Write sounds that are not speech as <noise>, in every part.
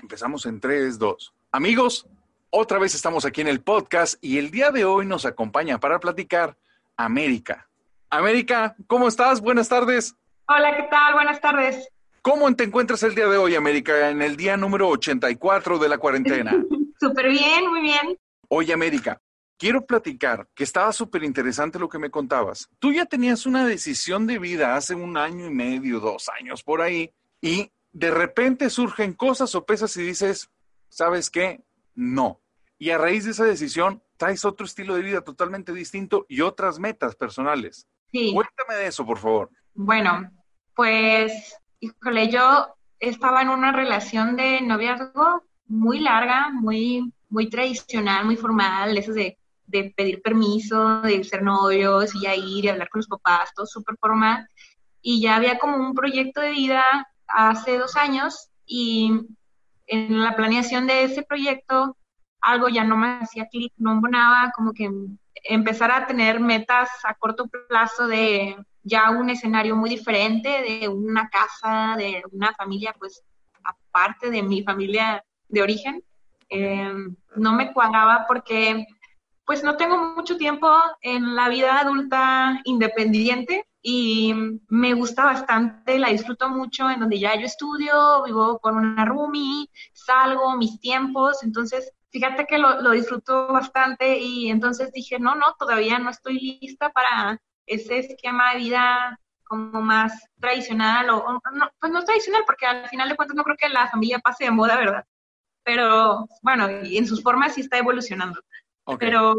Empezamos en 3, 2. Amigos, otra vez estamos aquí en el podcast y el día de hoy nos acompaña para platicar América. América, ¿cómo estás? Buenas tardes. Hola, ¿qué tal? Buenas tardes. ¿Cómo te encuentras el día de hoy, América, en el día número 84 de la cuarentena? <laughs> Súper bien, muy bien. Oye, América, quiero platicar que estaba súper interesante lo que me contabas. Tú ya tenías una decisión de vida hace un año y medio, dos años por ahí, y de repente surgen cosas o pesas y dices, ¿sabes qué? No. Y a raíz de esa decisión, traes otro estilo de vida totalmente distinto y otras metas personales. Sí. Cuéntame de eso, por favor. Bueno, pues, híjole, yo estaba en una relación de noviazgo muy larga, muy, muy tradicional, muy formal, eso de, de pedir permiso, de ser novios y ya ir y hablar con los papás, todo súper formal. Y ya había como un proyecto de vida hace dos años y en la planeación de ese proyecto algo ya no me hacía clic, no embonaba, como que empezar a tener metas a corto plazo de ya un escenario muy diferente, de una casa, de una familia, pues aparte de mi familia de origen, eh, no me cuadraba porque pues no tengo mucho tiempo en la vida adulta independiente y me gusta bastante, la disfruto mucho, en donde ya yo estudio, vivo con una roomie, salgo, mis tiempos, entonces fíjate que lo, lo disfruto bastante y entonces dije, no, no, todavía no estoy lista para ese esquema de vida como más tradicional, o, o no, pues no tradicional, porque al final de cuentas no creo que la familia pase de moda, ¿verdad? Pero bueno, en sus formas sí está evolucionando. Okay. Pero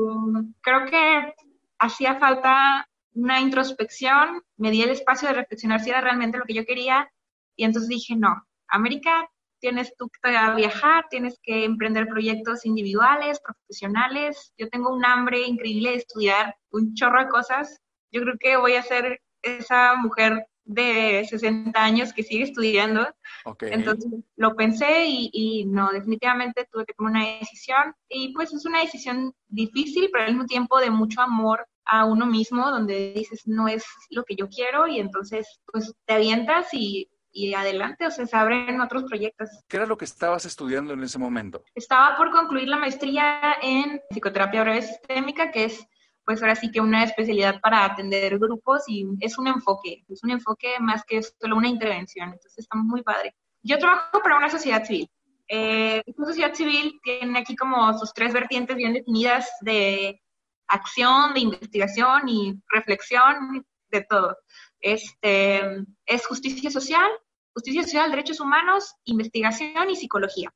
creo que hacía falta una introspección, me di el espacio de reflexionar si era realmente lo que yo quería y entonces dije, no, América, tienes tú que viajar, tienes que emprender proyectos individuales, profesionales, yo tengo un hambre increíble de estudiar un chorro de cosas, yo creo que voy a ser esa mujer de 60 años que sigue estudiando. Okay. Entonces lo pensé y, y, no, definitivamente tuve que tomar una decisión y pues es una decisión difícil, pero al mismo tiempo de mucho amor a uno mismo, donde dices, no es lo que yo quiero y entonces pues te avientas y, y adelante, o sea, se abren otros proyectos. ¿Qué era lo que estabas estudiando en ese momento? Estaba por concluir la maestría en psicoterapia breve sistémica, que es pues ahora sí que una especialidad para atender grupos y es un enfoque, es un enfoque más que solo una intervención, entonces está muy padre. Yo trabajo para una sociedad civil. Eh, una sociedad civil tiene aquí como sus tres vertientes bien definidas de acción, de investigación y reflexión, de todo. Este, es justicia social, justicia social, derechos humanos, investigación y psicología.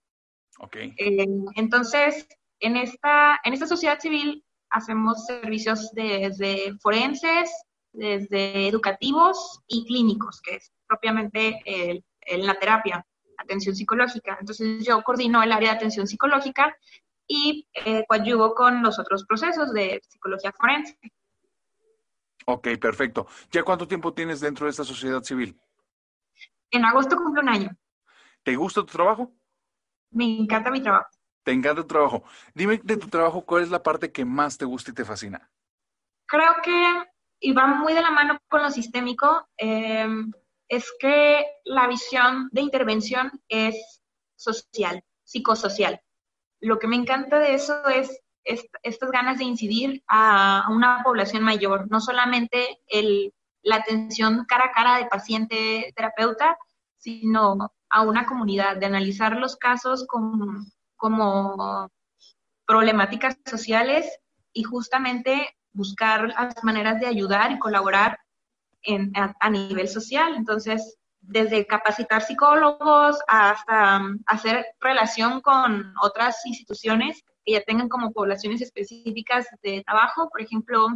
Okay. Eh, entonces, en esta, en esta sociedad civil hacemos servicios desde forenses, desde educativos y clínicos, que es propiamente el, el, la terapia, atención psicológica. Entonces yo coordino el área de atención psicológica y eh, coadyuvo con los otros procesos de psicología forense. Ok, perfecto. ¿Ya cuánto tiempo tienes dentro de esta sociedad civil? En agosto cumple un año. ¿Te gusta tu trabajo? Me encanta mi trabajo. Te encanta tu trabajo. Dime de tu trabajo, ¿cuál es la parte que más te gusta y te fascina? Creo que, y va muy de la mano con lo sistémico, eh, es que la visión de intervención es social, psicosocial. Lo que me encanta de eso es est estas ganas de incidir a una población mayor, no solamente el, la atención cara a cara de paciente-terapeuta, sino a una comunidad, de analizar los casos con como problemáticas sociales y justamente buscar las maneras de ayudar y colaborar en, a, a, nivel social. Entonces, desde capacitar psicólogos hasta um, hacer relación con otras instituciones que ya tengan como poblaciones específicas de trabajo. Por ejemplo,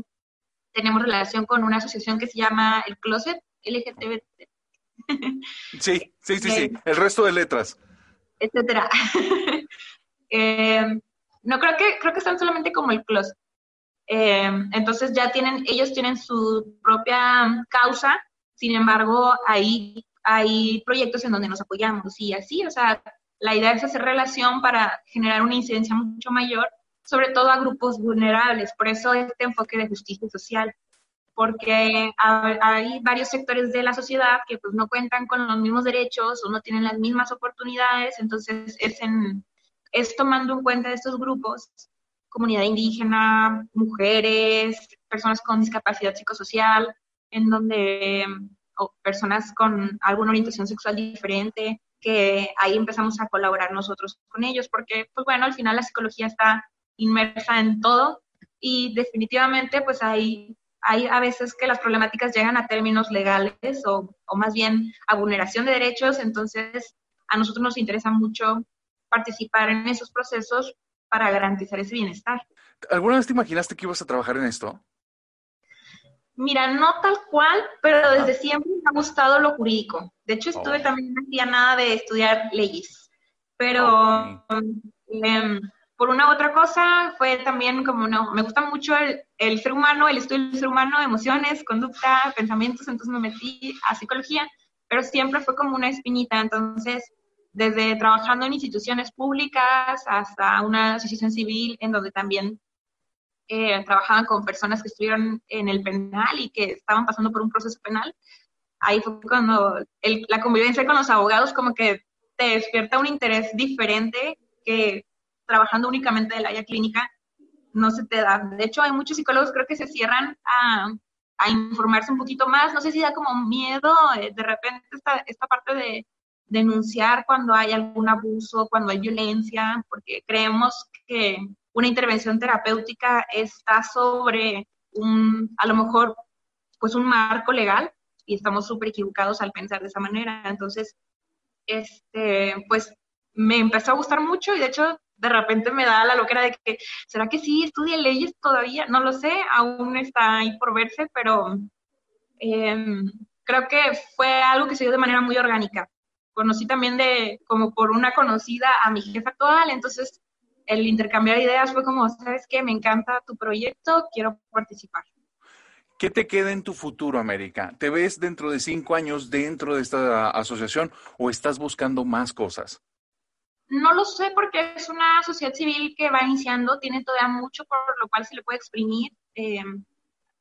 tenemos relación con una asociación que se llama El Closet, LGTB. <laughs> Sí, sí, sí, sí. El resto de letras. etcétera. <laughs> Eh, no creo que, creo que están solamente como el closet. Eh, entonces ya tienen, ellos tienen su propia causa, sin embargo, ahí hay proyectos en donde nos apoyamos y así, o sea, la idea es hacer relación para generar una incidencia mucho mayor, sobre todo a grupos vulnerables, por eso este enfoque de justicia social, porque hay varios sectores de la sociedad que pues no cuentan con los mismos derechos o no tienen las mismas oportunidades, entonces es, en, es tomando en cuenta estos grupos, comunidad indígena, mujeres, personas con discapacidad psicosocial, en donde o personas con alguna orientación sexual diferente, que ahí empezamos a colaborar nosotros con ellos, porque, pues bueno, al final la psicología está inmersa en todo y definitivamente, pues hay, hay a veces que las problemáticas llegan a términos legales o, o más bien a vulneración de derechos, entonces a nosotros nos interesa mucho participar en esos procesos para garantizar ese bienestar. ¿Alguna vez te imaginaste que ibas a trabajar en esto? Mira, no tal cual, pero desde siempre me ha gustado lo jurídico. De hecho, estuve oh. también no hacía nada de estudiar leyes, pero em, por una u otra cosa fue también como, no, me gusta mucho el, el, ser humano, el estudio del ser humano, emociones, conducta, pensamientos, entonces me metí a psicología, pero siempre fue como una espinita, entonces desde trabajando en instituciones públicas hasta una asociación civil en donde también eh, trabajaban con personas que estuvieron en el penal y que estaban pasando por un proceso penal. Ahí fue cuando la convivencia con los abogados como que te despierta un interés diferente que trabajando únicamente del área clínica no se te da. De hecho, hay muchos psicólogos creo que se cierran a, a informarse un poquito más. No sé si da como miedo eh, de repente esta, esta parte de denunciar cuando hay algún abuso, cuando hay violencia, porque creemos que una intervención terapéutica está sobre un, a lo mejor, pues un marco legal y estamos súper equivocados al pensar de esa manera. Entonces, este, pues me empezó a gustar mucho y de hecho de repente me da la loquera de que, ¿será que sí estudie leyes todavía? No lo sé, aún está ahí por verse, pero em, creo que fue algo que se dio de manera muy orgánica. Conocí también de, como por una conocida a mi jefa actual, entonces el intercambiar ideas fue como, ¿sabes qué? Me encanta tu proyecto, quiero participar. ¿Qué te queda en tu futuro, América? ¿Te ves dentro de cinco años dentro de esta asociación o estás buscando más cosas? No lo sé porque es una sociedad civil que va iniciando, tiene todavía mucho por lo cual se le puede exprimir, eh,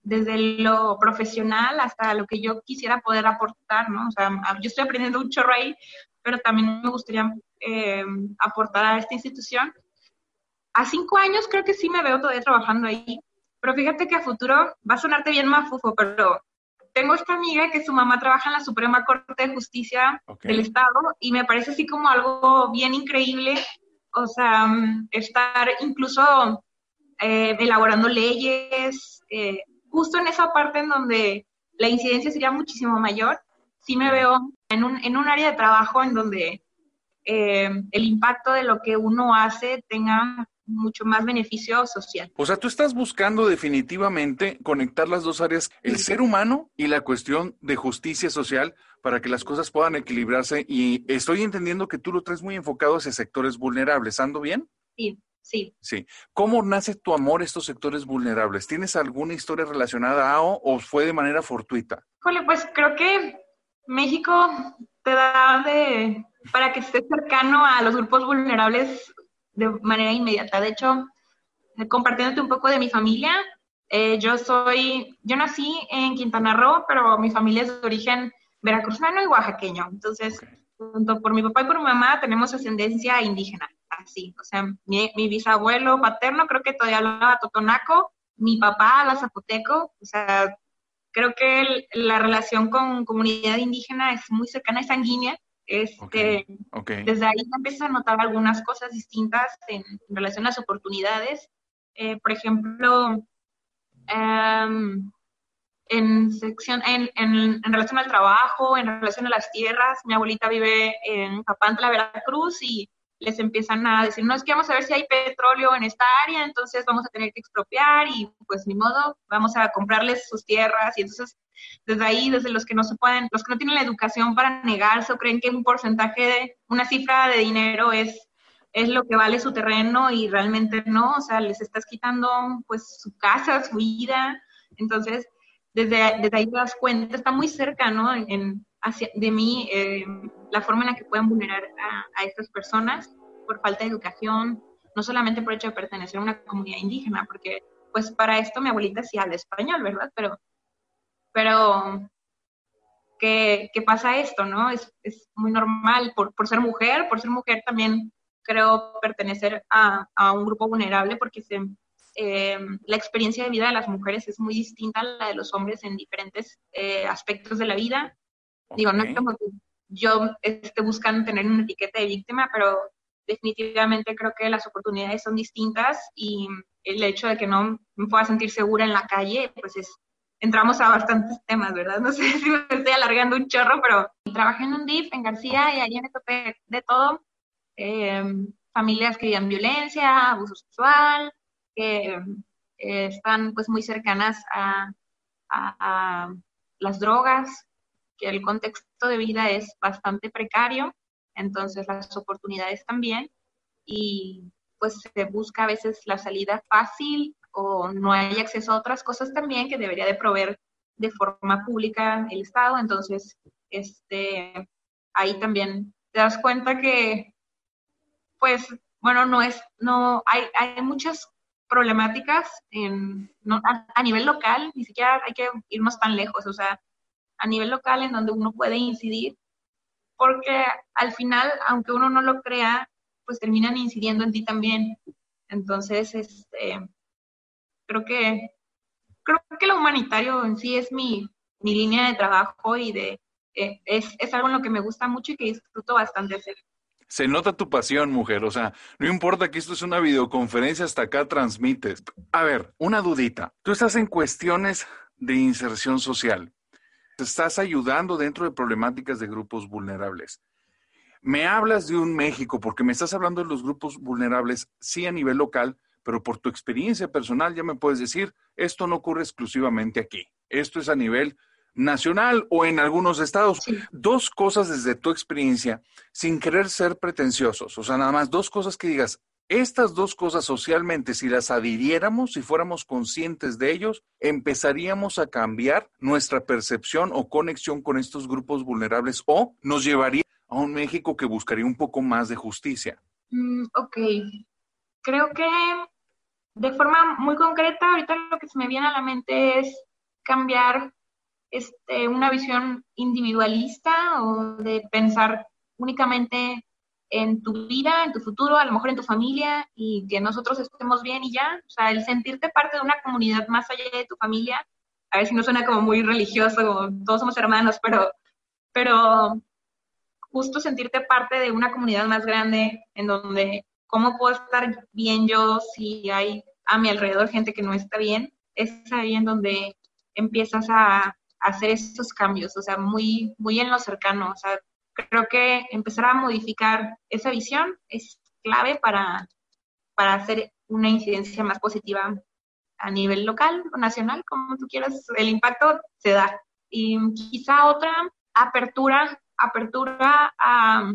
desde lo profesional hasta lo que yo quisiera poder aportar, ¿no? O sea, yo estoy aprendiendo un chorro ahí, pero también me gustaría eh, aportar a esta institución a cinco años creo que sí me veo todavía trabajando ahí, pero fíjate que a futuro va a sonarte bien mafufo, pero tengo esta amiga que su mamá trabaja en la Suprema Corte de Justicia del Estado y me parece así como algo bien increíble, o sea, mm, estar incluso eh, elaborando leyes, eh, justo en esa parte en donde la incidencia sería muchísimo mayor, sí me veo en un, en un área de trabajo en donde eh, el impacto de lo que uno hace tenga mucho más beneficio social. O sea, tú estás buscando definitivamente conectar las dos áreas, el ser humano y la cuestión de justicia social para que las cosas puedan equilibrarse y estoy entendiendo que tú lo traes muy enfocado hacia sectores vulnerables, ¿ando bien? Sí. Sí. Sí. ¿Cómo nace tu amor a estos sectores vulnerables? ¿Tienes alguna historia relacionada a o, o fue de manera fortuita? Híjole, pues creo que México te da de, para que estés cercano a los grupos vulnerables de manera inmediata. De hecho, compartiéndote un poco de mi familia, eh, yo soy, yo nací en Quintana Roo, pero mi familia es de origen veracruzano y oaxaqueño. Entonces, junto por mi papá y por mi mamá tenemos ascendencia indígena, así. O sea, mi, bisabuelo paterno creo que todavía hablaba totonaco, mi papá habla zapoteco, o sea, creo que la relación con comunidad indígena es muy cercana y sanguínea. Este, Desde ahí empiezas a notar algunas cosas distintas en, relación a las oportunidades. Eh, por ejemplo, em, en, sección, en, en, relación al trabajo, en relación a las tierras. Mi abuelita vive en Papantla, Veracruz, y les empiezan a decir, no, es que vamos a ver si hay petróleo en esta área, entonces vamos a tener que expropiar y pues ni modo, vamos a comprarles sus tierras y entonces desde ahí, desde los que no se pueden, los que no tienen la educación para negarse o creen que un porcentaje de una cifra de dinero es es lo que vale su terreno y realmente no, o sea, les estás quitando pues su casa, su vida, entonces desde, desde ahí te das cuenta, está muy cerca, ¿no? En, de mí eh, la forma en la que pueden vulnerar a, a estas personas por falta de educación, no solamente por hecho de pertenecer a una comunidad indígena, porque pues para esto mi abuelita sí habla español, ¿verdad? Pero, pero ¿qué, qué pasa esto, no? Es, es muy normal por, por, ser mujer, por ser mujer también creo pertenecer a, a un grupo vulnerable porque se, eh, la experiencia de vida de las mujeres es muy distinta a la de los hombres en diferentes eh, aspectos de la vida. Digo, no es como que yo esté buscando tener una etiqueta de víctima, pero definitivamente creo que las oportunidades son distintas y el hecho de que no me pueda sentir segura en la calle, pues es, entramos a bastantes temas, ¿verdad? <laughs> No sé si me estoy alargando un chorro, pero trabajé en un DIF en García y ahí me topé de todo. Eh, familias que vivían violencia, abuso sexual, que eh, están pues muy cercanas a, a, las drogas, que el contexto de vida es bastante precario, entonces las oportunidades también, y pues se busca a veces la salida fácil o no hay acceso a otras cosas también que debería de proveer de forma pública el Estado, entonces este, ahí también te das cuenta que pues bueno, no es, no, hay, hay muchas problemáticas en, a, nivel local, ni siquiera hay que irnos tan lejos, o sea, a nivel local en donde uno puede incidir, porque al final, aunque uno no lo crea, pues terminan incidiendo en ti también. Entonces, este, creo que creo que lo humanitario en sí es mi, mi línea de trabajo y de eh, es, es algo en lo que me gusta mucho y que disfruto bastante hacer. Se nota tu pasión, mujer. O sea, no importa que esto es una videoconferencia, hasta acá transmites. A ver, una dudita. Tú estás en cuestiones de inserción social. Estás ayudando dentro de problemáticas de grupos vulnerables. Me hablas de un México porque me estás hablando de los grupos vulnerables, sí a nivel local, pero por tu experiencia personal ya me puedes decir, esto no ocurre exclusivamente aquí. Esto es a nivel nacional o en algunos estados. Dos cosas desde tu experiencia, sin querer ser pretenciosos, o sea, nada más dos cosas que digas, estas dos cosas socialmente, si las adhiriéramos, si fuéramos conscientes de ellos, empezaríamos a cambiar nuestra percepción o conexión con estos grupos vulnerables o nos llevaría a un México que buscaría un poco más de justicia. Mm, ok, creo que de forma muy concreta, ahorita lo que se me viene a la mente es cambiar este, una visión individualista o de pensar únicamente en tu vida, en tu futuro, a lo mejor en tu familia y que nosotros estemos bien y ya. O sea, el sentirte parte de una comunidad más allá de tu familia, a ver si no suena como muy religioso, todos somos hermanos, pero, pero justo sentirte parte de una comunidad más grande en donde cómo puedo estar bien yo si hay a mi alrededor gente que no está bien, es ahí en donde empiezas a hacer esos cambios, o sea, muy, muy en lo cercano. O sea, creo que empezar a modificar esa visión es clave para, para hacer una incidencia más positiva a nivel local o nacional, como tú quieras, el impacto se da. Y quizá otra apertura, apertura a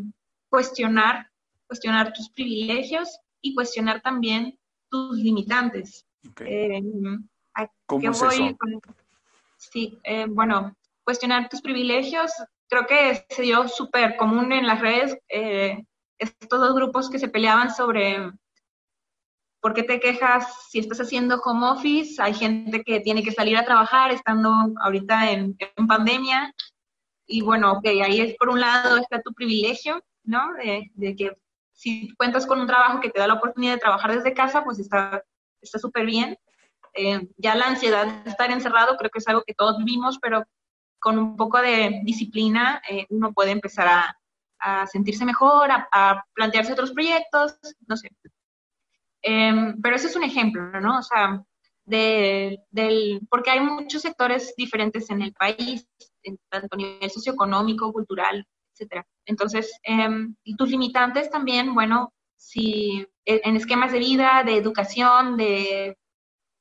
cuestionar, cuestionar tus privilegios y cuestionar también tus limitantes. Eh, ¿Cómo es eso? Sí, eh, bueno, cuestionar tus privilegios, creo que se dio súper común en las redes, eh, estos dos grupos que se peleaban sobre por qué te quejas si estás haciendo home office, hay gente que tiene que salir a trabajar estando ahorita en, pandemia, y bueno, ok, ahí es por un lado está tu privilegio, ¿no? De, que si cuentas con un trabajo que te da la oportunidad de trabajar desde casa, pues está súper bien. Eh, ya la ansiedad de estar encerrado creo que es algo que todos vivimos, pero con un poco de disciplina eh, uno puede empezar a, sentirse mejor, a, plantearse otros proyectos, no sé. Em, pero ese es un ejemplo, ¿no? O sea, de, del, porque hay muchos sectores diferentes en el país, tanto a nivel socioeconómico, cultural, etcétera. Entonces, em, tus limitantes también, bueno, si e, en esquemas de vida, de educación, de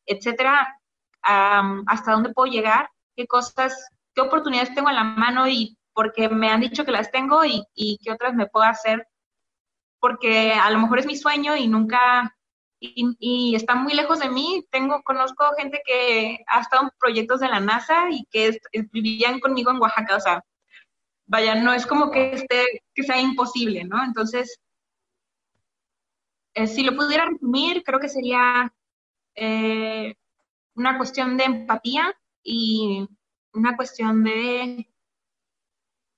etcétera, hasta dónde puedo llegar, qué cosas, qué oportunidades tengo en la mano y porque me han dicho que las tengo y, y qué otras me puedo hacer porque a lo mejor es mi sueño y nunca y, está muy lejos de mí. Tengo, conozco gente que ha estado en proyectos de la NASA y que vivían conmigo en Oaxaca, o sea, vaya, no es como que esté, que sea imposible, ¿no? Entonces, eh, si lo pudiera resumir, creo que sería eh, una cuestión de empatía y una cuestión de,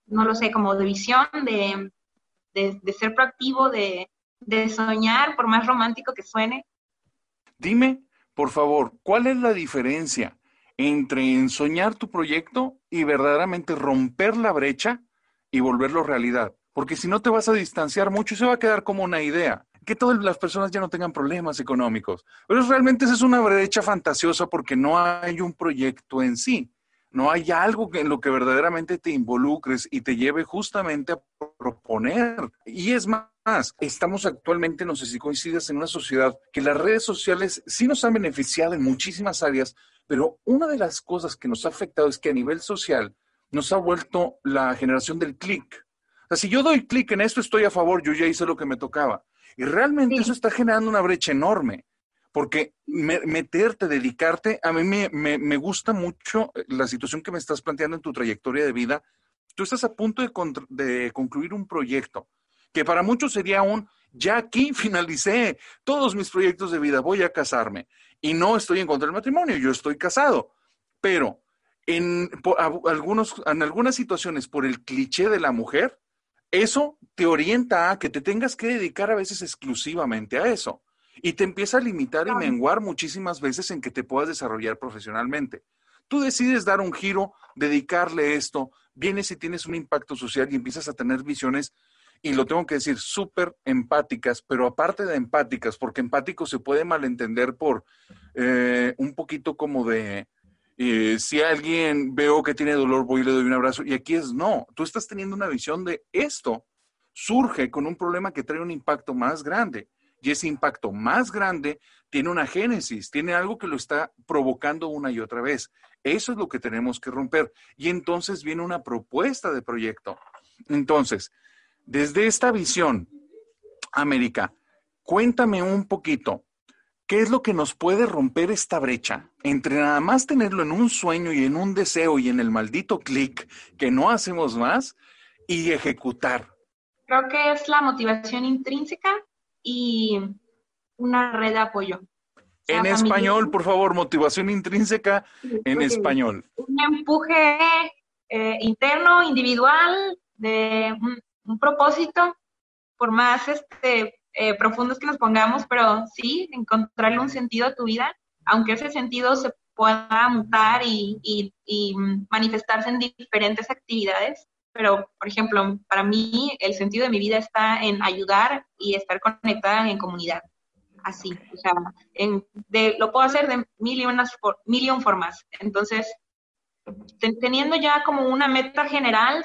no lo sé, como de visión, de, de ser proactivo, de, de soñar, por más romántico que suene. Dime, por favor, ¿cuál es la diferencia entre ensoñar tu proyecto y verdaderamente romper la brecha y volverlo realidad? Porque si no te vas a distanciar mucho, se va a quedar como una idea. Que todas las personas ya no tengan problemas económicos. Pero realmente esa es una brecha fantasiosa porque no hay un proyecto en sí. No hay algo en lo que verdaderamente te involucres y te lleve justamente a proponer. Y es más, estamos actualmente, no sé si coincides, en una sociedad que las redes sociales sí nos han beneficiado en muchísimas áreas, pero una de las cosas que nos ha afectado es que a nivel social nos ha vuelto la generación del clic. O sea, si yo doy clic en esto, estoy a favor, yo ya hice lo que me tocaba. Y realmente eso está generando una brecha enorme, porque meterte, dedicarte, a mí me, gusta mucho la situación que me estás planteando en tu trayectoria de vida. Tú estás a punto de, de concluir un proyecto que para muchos sería un, ya aquí <laughs> finalicé todos mis proyectos de vida, voy a casarme. Y no estoy en contra del matrimonio, yo estoy casado. Pero en, algunos, en algunas situaciones, por el cliché de la mujer, eso te orienta a que te tengas que dedicar a veces exclusivamente a eso. Y te empieza a limitar y menguar muchísimas veces en que te puedas desarrollar profesionalmente. Tú decides dar un giro, dedicarle esto, vienes y tienes un impacto social y empiezas a tener visiones y lo tengo que decir, súper empáticas, pero aparte de empáticas, porque empático se puede malentender por eh, un poquito como de, eh, si alguien veo que tiene dolor, voy y le doy un abrazo, y aquí es no, tú estás teniendo una visión de esto, surge con un problema que trae un impacto más grande, y ese impacto más grande tiene una génesis, tiene algo que lo está provocando una y otra vez. Eso es lo que tenemos que romper. Y entonces viene una propuesta de proyecto. Entonces, desde esta visión, América, cuéntame un poquito, ¿qué es lo que nos puede romper esta brecha entre nada más tenerlo en un sueño y en un deseo y en el maldito clic que no hacemos más y ejecutar? Creo que es la motivación intrínseca y una red de apoyo. En español, por favor, motivación intrínseca en español. Un empuje eh, interno, individual, de un propósito, por más este, eh, profundos que nos pongamos, pero sí, encontrarle un sentido a tu vida, aunque ese sentido se pueda mutar y, y, manifestarse en diferentes actividades. Pero, por ejemplo, para mí el sentido de mi vida está en ayudar y estar conectada en comunidad. Así, o sea, en, de, lo puedo hacer de mil y, unas, mil y un formas. Entonces, teniendo ya como una meta general,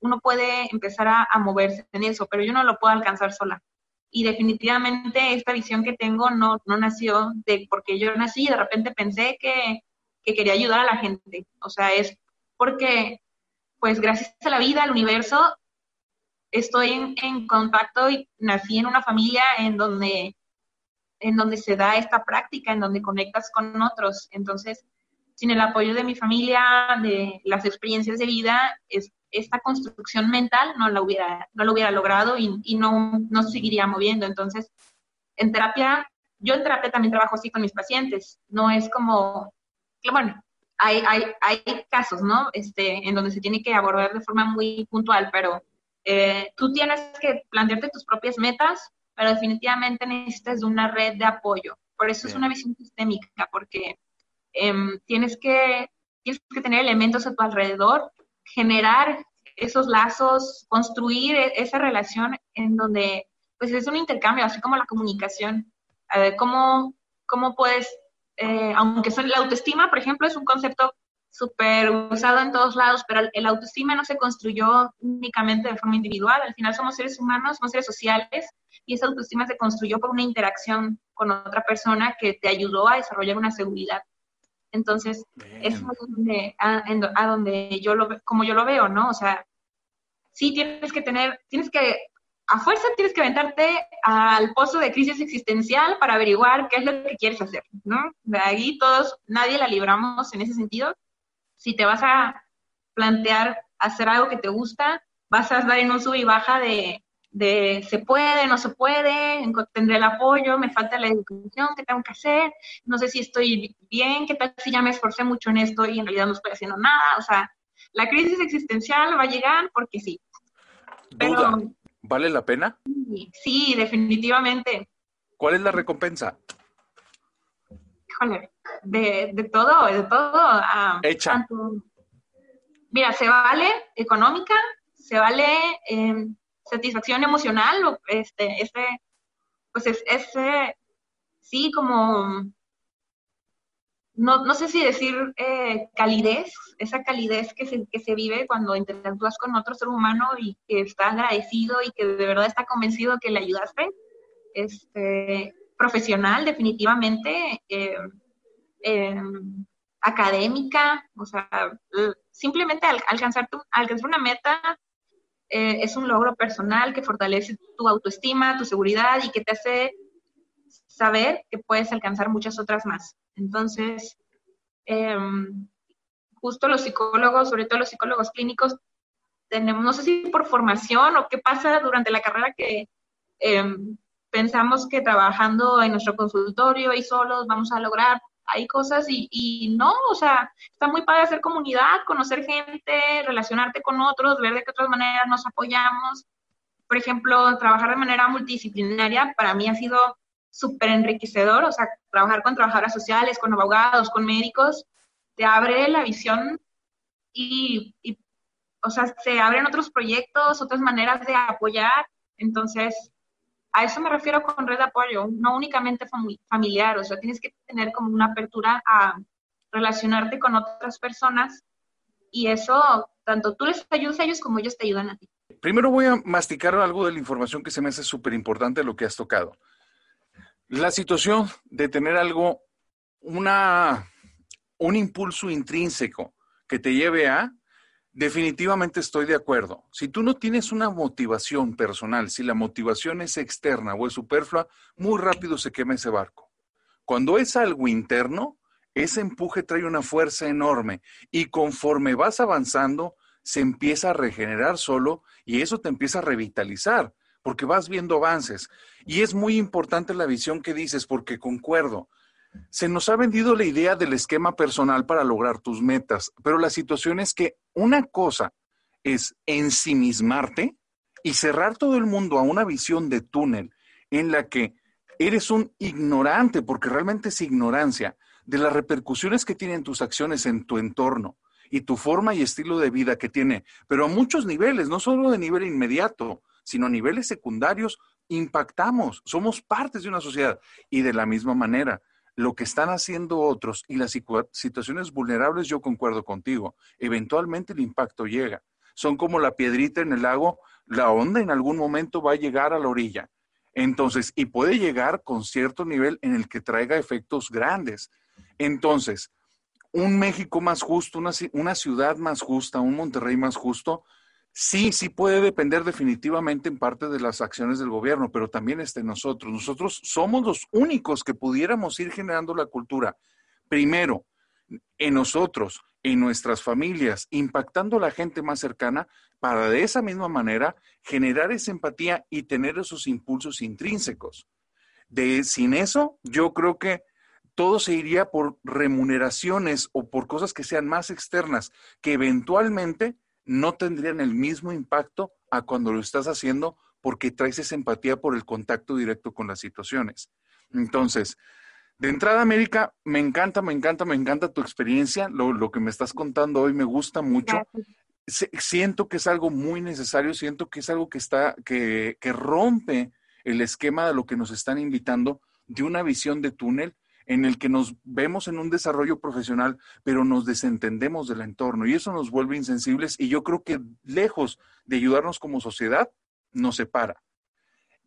uno puede empezar a, moverse en eso, pero yo no lo puedo alcanzar sola. Y definitivamente esta visión que tengo no, no nació de porque yo nací y de repente pensé que, que quería ayudar a la gente. O sea, es porque, pues gracias a la vida, al universo, estoy en, contacto y nací en una familia en donde, en donde se da esta práctica, en donde conectas con otros. Entonces, sin el apoyo de mi familia, de las experiencias de vida, es, esta construcción mental no la hubiera, no lo hubiera logrado y, no, no seguiría moviendo. Entonces, en terapia, yo en terapia también trabajo así con mis pacientes. No es como, bueno, hay, hay, hay casos, ¿no? Este, en donde se tiene que abordar de forma muy puntual, pero eh, tú tienes que plantearte tus propias metas, pero definitivamente necesitas de una red de apoyo. Por eso es una visión sistémica, porque Em, tienes, que, tienes que tener elementos a tu alrededor, generar esos lazos, construir e, esa relación en donde pues es un intercambio, así como la comunicación. ¿Cómo, cómo puedes, eh, aunque la autoestima, por ejemplo, es un concepto súper usado en todos lados, pero el autoestima no se construyó únicamente de forma individual, al final somos seres humanos, somos seres sociales y esa autoestima se construyó por una interacción con otra persona que te ayudó a desarrollar una seguridad. Entonces, es a, donde yo lo como yo lo veo, ¿no? O sea, sí tienes que tener, tienes que, a fuerza tienes que aventarte al pozo de crisis existencial para averiguar qué es lo que quieres hacer, ¿no? De ahí todos, nadie la libramos en ese sentido. Si te vas a plantear hacer algo que te gusta, vas a estar en un sub y baja de, de se puede, no se puede, tendré el apoyo, me falta la educación, ¿qué tengo que hacer? No sé si estoy bien, qué tal si ya me esforcé mucho en esto y en realidad no estoy haciendo nada. O sea, la crisis existencial va a llegar porque sí. ¿Vale la pena? Sí, definitivamente. ¿Cuál es la recompensa? Híjole, de, de todo, de todo. Ah, Hecha. mira, se vale económica, se vale eh, satisfacción emocional, este, este, pues es, ese, sí, como, no, no sé si decir eh, calidez, esa calidez que se, que se vive cuando interactúas con otro ser humano y que está agradecido y que de verdad está convencido que le ayudaste, este, profesional definitivamente, eh, em, académica, o sea, simplemente alcanzar, tu, alcanzar una meta eh, es un logro personal que fortalece tu autoestima, tu seguridad y que te hace saber que puedes alcanzar muchas otras más. Entonces, em, justo los psicólogos, sobre todo los psicólogos clínicos, tenemos, no sé si por formación o qué pasa durante la carrera que em, pensamos que trabajando en nuestro consultorio y solos vamos a lograr hay cosas y, y, no, o sea, está muy padre hacer comunidad, conocer gente, relacionarte con otros, ver de qué otras maneras nos apoyamos. Por ejemplo, trabajar de manera multidisciplinaria para mí ha sido súper enriquecedor, o sea, trabajar con trabajadoras sociales, con abogados, con médicos, te abre la visión y, o sea, se abren otros proyectos, otras maneras de apoyar. Entonces, a eso me refiero con red de apoyo, no únicamente familiar, o sea, tienes que tener como una apertura a relacionarte con otras personas y eso, tanto tú les ayudas a ellos como ellos te ayudan a ti. Primero voy a masticar algo de la información que se me hace súper importante lo que has tocado. La situación de tener algo, una, un impulso intrínseco que te lleve a Definitivamente estoy de acuerdo. Si tú no tienes una motivación personal, si la motivación es externa o es superflua, muy rápido se quema ese barco. Cuando es algo interno, ese empuje trae una fuerza enorme y conforme vas avanzando, se empieza a regenerar solo y eso te empieza a revitalizar porque vas viendo avances. Y es muy importante la visión que dices porque concuerdo. Se nos ha vendido la idea del esquema personal para lograr tus metas, pero la situación es que una cosa es ensimismarte y cerrar todo el mundo a una visión de túnel en la que eres un ignorante, porque realmente es ignorancia, de las repercusiones que tienen tus acciones en tu entorno y tu forma y estilo de vida que tiene, pero a muchos niveles, no solo de nivel inmediato, sino a niveles secundarios, impactamos, somos partes de una sociedad. Y de la misma manera, lo que están haciendo otros y las situaciones vulnerables, yo concuerdo contigo. Eventualmente el impacto llega. Son como la piedrita en el lago, la onda en algún momento va a llegar a la orilla. Entonces, y puede llegar con cierto nivel en el que traiga efectos grandes. Entonces, un México más justo, una, una ciudad más justa, un Monterrey más justo, Sí, sí puede depender definitivamente en parte de las acciones del gobierno, pero también este nosotros. Nosotros somos los únicos que pudiéramos ir generando la cultura. Primero, en nosotros, en nuestras familias, impactando a la gente más cercana para de esa misma manera generar esa empatía y tener esos impulsos intrínsecos. De, sin eso, yo creo que todo se iría por remuneraciones o por cosas que sean más externas, que eventualmente no tendrían el mismo impacto a cuando lo estás haciendo porque traes esa empatía por el contacto directo con las situaciones. Entonces, de entrada, América, me encanta, me encanta, me encanta tu experiencia, lo, que me estás contando hoy me gusta mucho. siento que es algo muy necesario, siento que es algo que está, que, que rompe el esquema de lo que nos están invitando de una visión de túnel en el que nos vemos en un desarrollo profesional, pero nos desentendemos del entorno y eso nos vuelve insensibles y yo creo que lejos de ayudarnos como sociedad, nos separa.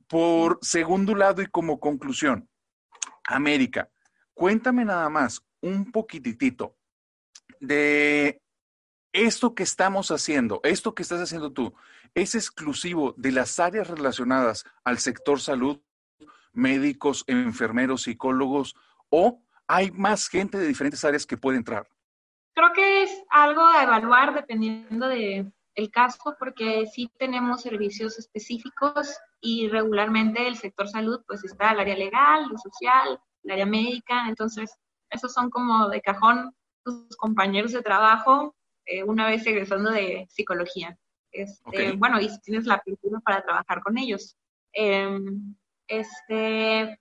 Por segundo lado y como conclusión, América, cuéntame nada más un poquitito de esto que estamos haciendo, esto que estás haciendo tú, ¿es exclusivo de las áreas relacionadas al sector salud, médicos, enfermeros, psicólogos, o hay más gente de diferentes áreas que puede entrar? Creo que es algo a evaluar dependiendo de el caso, porque sí tenemos servicios específicos y regularmente el sector salud, pues está el área legal, lo social, el área médica, entonces esos son como de cajón tus compañeros de trabajo eh, una vez egresando de psicología. Este, Bueno, y si tienes la apertura para trabajar con ellos. Em, este,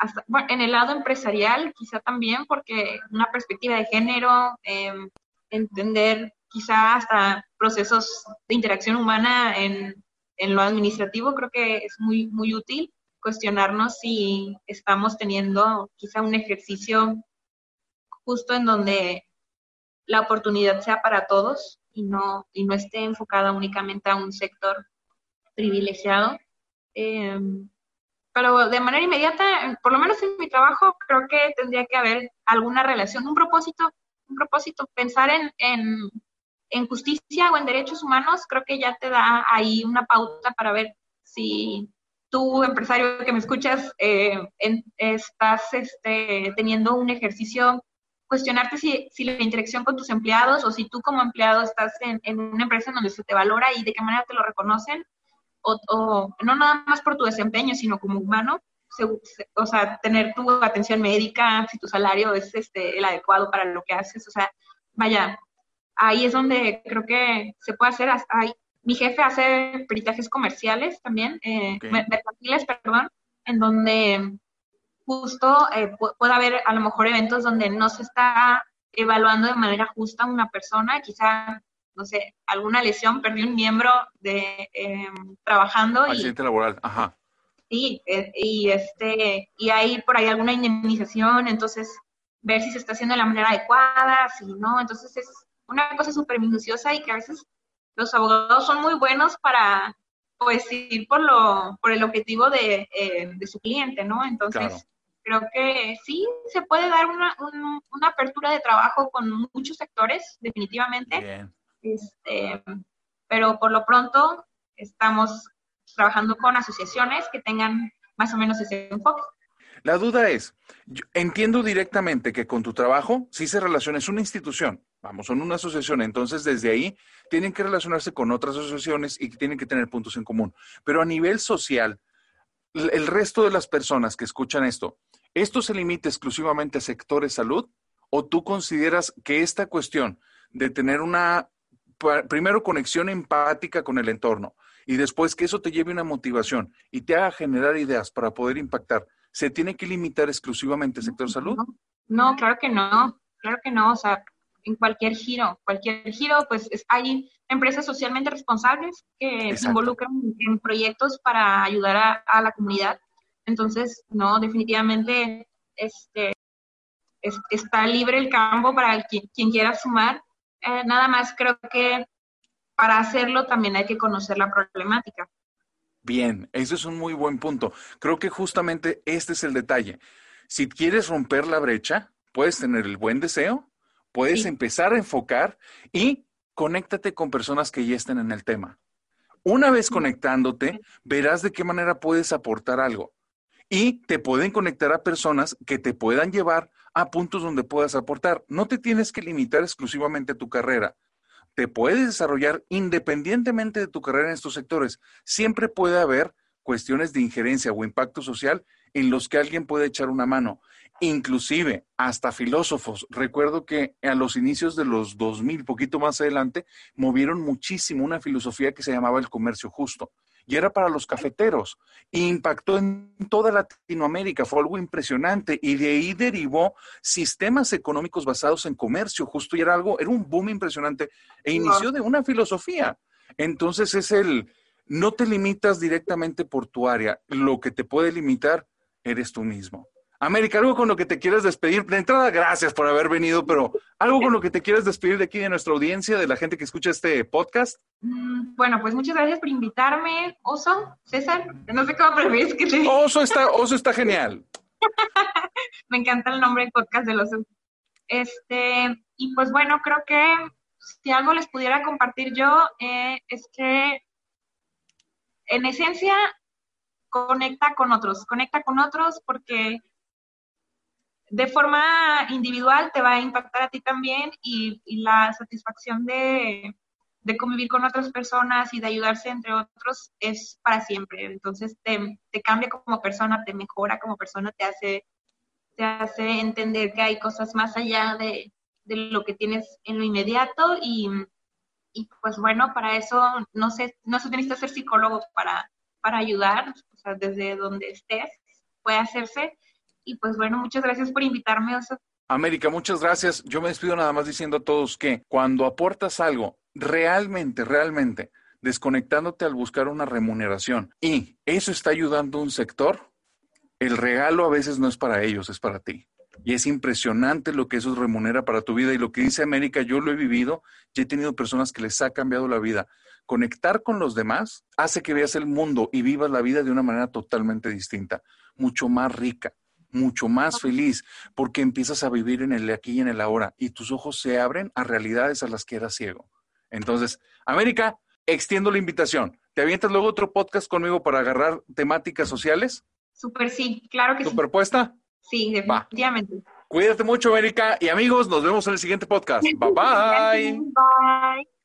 hasta, bueno, en el lado empresarial, quizá también, porque una perspectiva de género, em, entender quizá hasta procesos de interacción humana en, en, lo administrativo, creo que es muy, muy útil cuestionarnos si estamos teniendo quizá un ejercicio justo en donde la oportunidad sea para todos y no, y no esté enfocada únicamente a un sector privilegiado. Em, pero de manera inmediata, por lo menos en mi trabajo, creo que tendría que haber alguna relación, un propósito, un propósito, pensar en, en, justicia o en derechos humanos, creo que ya te da ahí una pauta para ver si tú, empresario que me escuchas, eh, estás este, teniendo un ejercicio, cuestionarte si, si, la interacción con tus empleados o si tú como empleado estás en, en, una empresa donde se te valora y de qué manera te lo reconocen, o, o no nada más por tu desempeño, sino como humano, o sea, tener tu atención médica, si tu salario es este, el adecuado para lo que haces, o sea, vaya, ahí es donde creo que se puede hacer, hay, mi jefe hace peritajes comerciales también, eh, mercantiles, perdón, en donde justo eh, puede haber a lo mejor eventos donde no se está evaluando de manera justa una persona, quizá, no sé, alguna lesión, perdió un miembro de em, trabajando. Accidente laboral, ajá. Sí, eh, y, este, y hay por ahí alguna indemnización, entonces ver si se está haciendo de la manera adecuada, si no, entonces es una cosa súper minuciosa y que a veces los abogados son muy buenos para pues ir por lo por el objetivo de, eh, de su cliente, ¿no? Entonces, creo que sí se puede dar una, una apertura de trabajo con muchos sectores, definitivamente. Este, pero por lo pronto estamos trabajando con asociaciones que tengan más o menos ese enfoque. La duda es, entiendo directamente que con tu trabajo sí se relaciona, es una institución, vamos, son una asociación, entonces desde ahí tienen que relacionarse con otras asociaciones y tienen que tener puntos en común. Pero a nivel social, el resto de las personas que escuchan esto, ¿esto se limita exclusivamente a sectores salud? ¿O tú consideras que esta cuestión de tener una, primero, conexión empática con el entorno y después que eso te lleve una motivación y te haga generar ideas para poder impactar, ¿se tiene que limitar exclusivamente al sector salud? No, claro que no, claro que no, o sea, en cualquier giro, cualquier giro, pues hay empresas socialmente responsables que se involucran en proyectos para ayudar a, la comunidad. Entonces, no, definitivamente este, está libre el campo para quien, quiera sumar. Eh, nada más creo que para hacerlo también hay que conocer la problemática. Bien, ese es un muy buen punto. Creo que justamente este es el detalle. Si quieres romper la brecha, puedes tener el buen deseo, puedes empezar a enfocar y conéctate con personas que ya estén en el tema. Una vez conectándote, verás de qué manera puedes aportar algo. Y te pueden conectar a personas que te puedan llevar a puntos donde puedas aportar. No te tienes que limitar exclusivamente a tu carrera te puedes desarrollar independientemente de tu carrera en estos sectores. Siempre puede haber cuestiones de injerencia o impacto social en los que alguien puede echar una mano. Inclusive hasta filósofos. Recuerdo que a los inicios de los 2000, poquito más adelante, movieron muchísimo una filosofía que se llamaba el comercio justo y era para los cafeteros. impactó en toda Latinoamérica, fue algo impresionante y de ahí derivó sistemas económicos basados en comercio, justo y era algo, era un boom impresionante e inició de una filosofía. Entonces es el, no te limitas directamente por tu área, lo que te puede limitar eres tú mismo. América, algo con lo que te quieras despedir. De entrada, gracias por haber venido, pero algo con lo que te quieras despedir de aquí, de nuestra audiencia, de la gente que escucha este podcast. Mm, bueno, pues muchas gracias por invitarme, Oso, César. No sé cómo prefieres que te Oso está, Oso está genial. <laughs> Me encanta el nombre del podcast de los Este, y pues bueno, creo que si algo les pudiera compartir yo, eh, es que en esencia conecta con otros, conecta con otros porque de forma individual te va a impactar a ti también y, la satisfacción de, convivir con otras personas y de ayudarse entre otros es para siempre. Entonces te, cambia como persona, te mejora como persona, te hace, te hace entender que hay cosas más allá de, lo que tienes en lo inmediato y, pues bueno, para eso no sé, no se necesita ser psicólogo para, para ayudar, o sea, desde donde estés puede hacerse y pues bueno, muchas gracias por invitarme. América, muchas gracias. Yo me despido nada más diciendo a todos que cuando aportas algo realmente, realmente, desconectándote al buscar una remuneración y eso está ayudando a un sector, el regalo a veces no es para ellos, es para ti. Y es impresionante lo que eso remunera para tu vida. Y lo que dice América, yo lo he vivido y he tenido personas que les ha cambiado la vida. Conectar con los demás hace que veas el mundo y vivas la vida de una manera totalmente distinta, mucho más rica mucho más feliz porque empiezas a vivir en el aquí y en el ahora y tus ojos se abren a realidades a las que eras ciego. Entonces, América, extiendo la invitación. ¿Te avientas luego otro podcast conmigo para agarrar temáticas sociales? Super sí, claro que sí. ¿Superpuesta? Sí, definitivamente. Cuídate mucho, América. Y amigos, nos vemos en el siguiente podcast. <laughs> Bye bye. bye.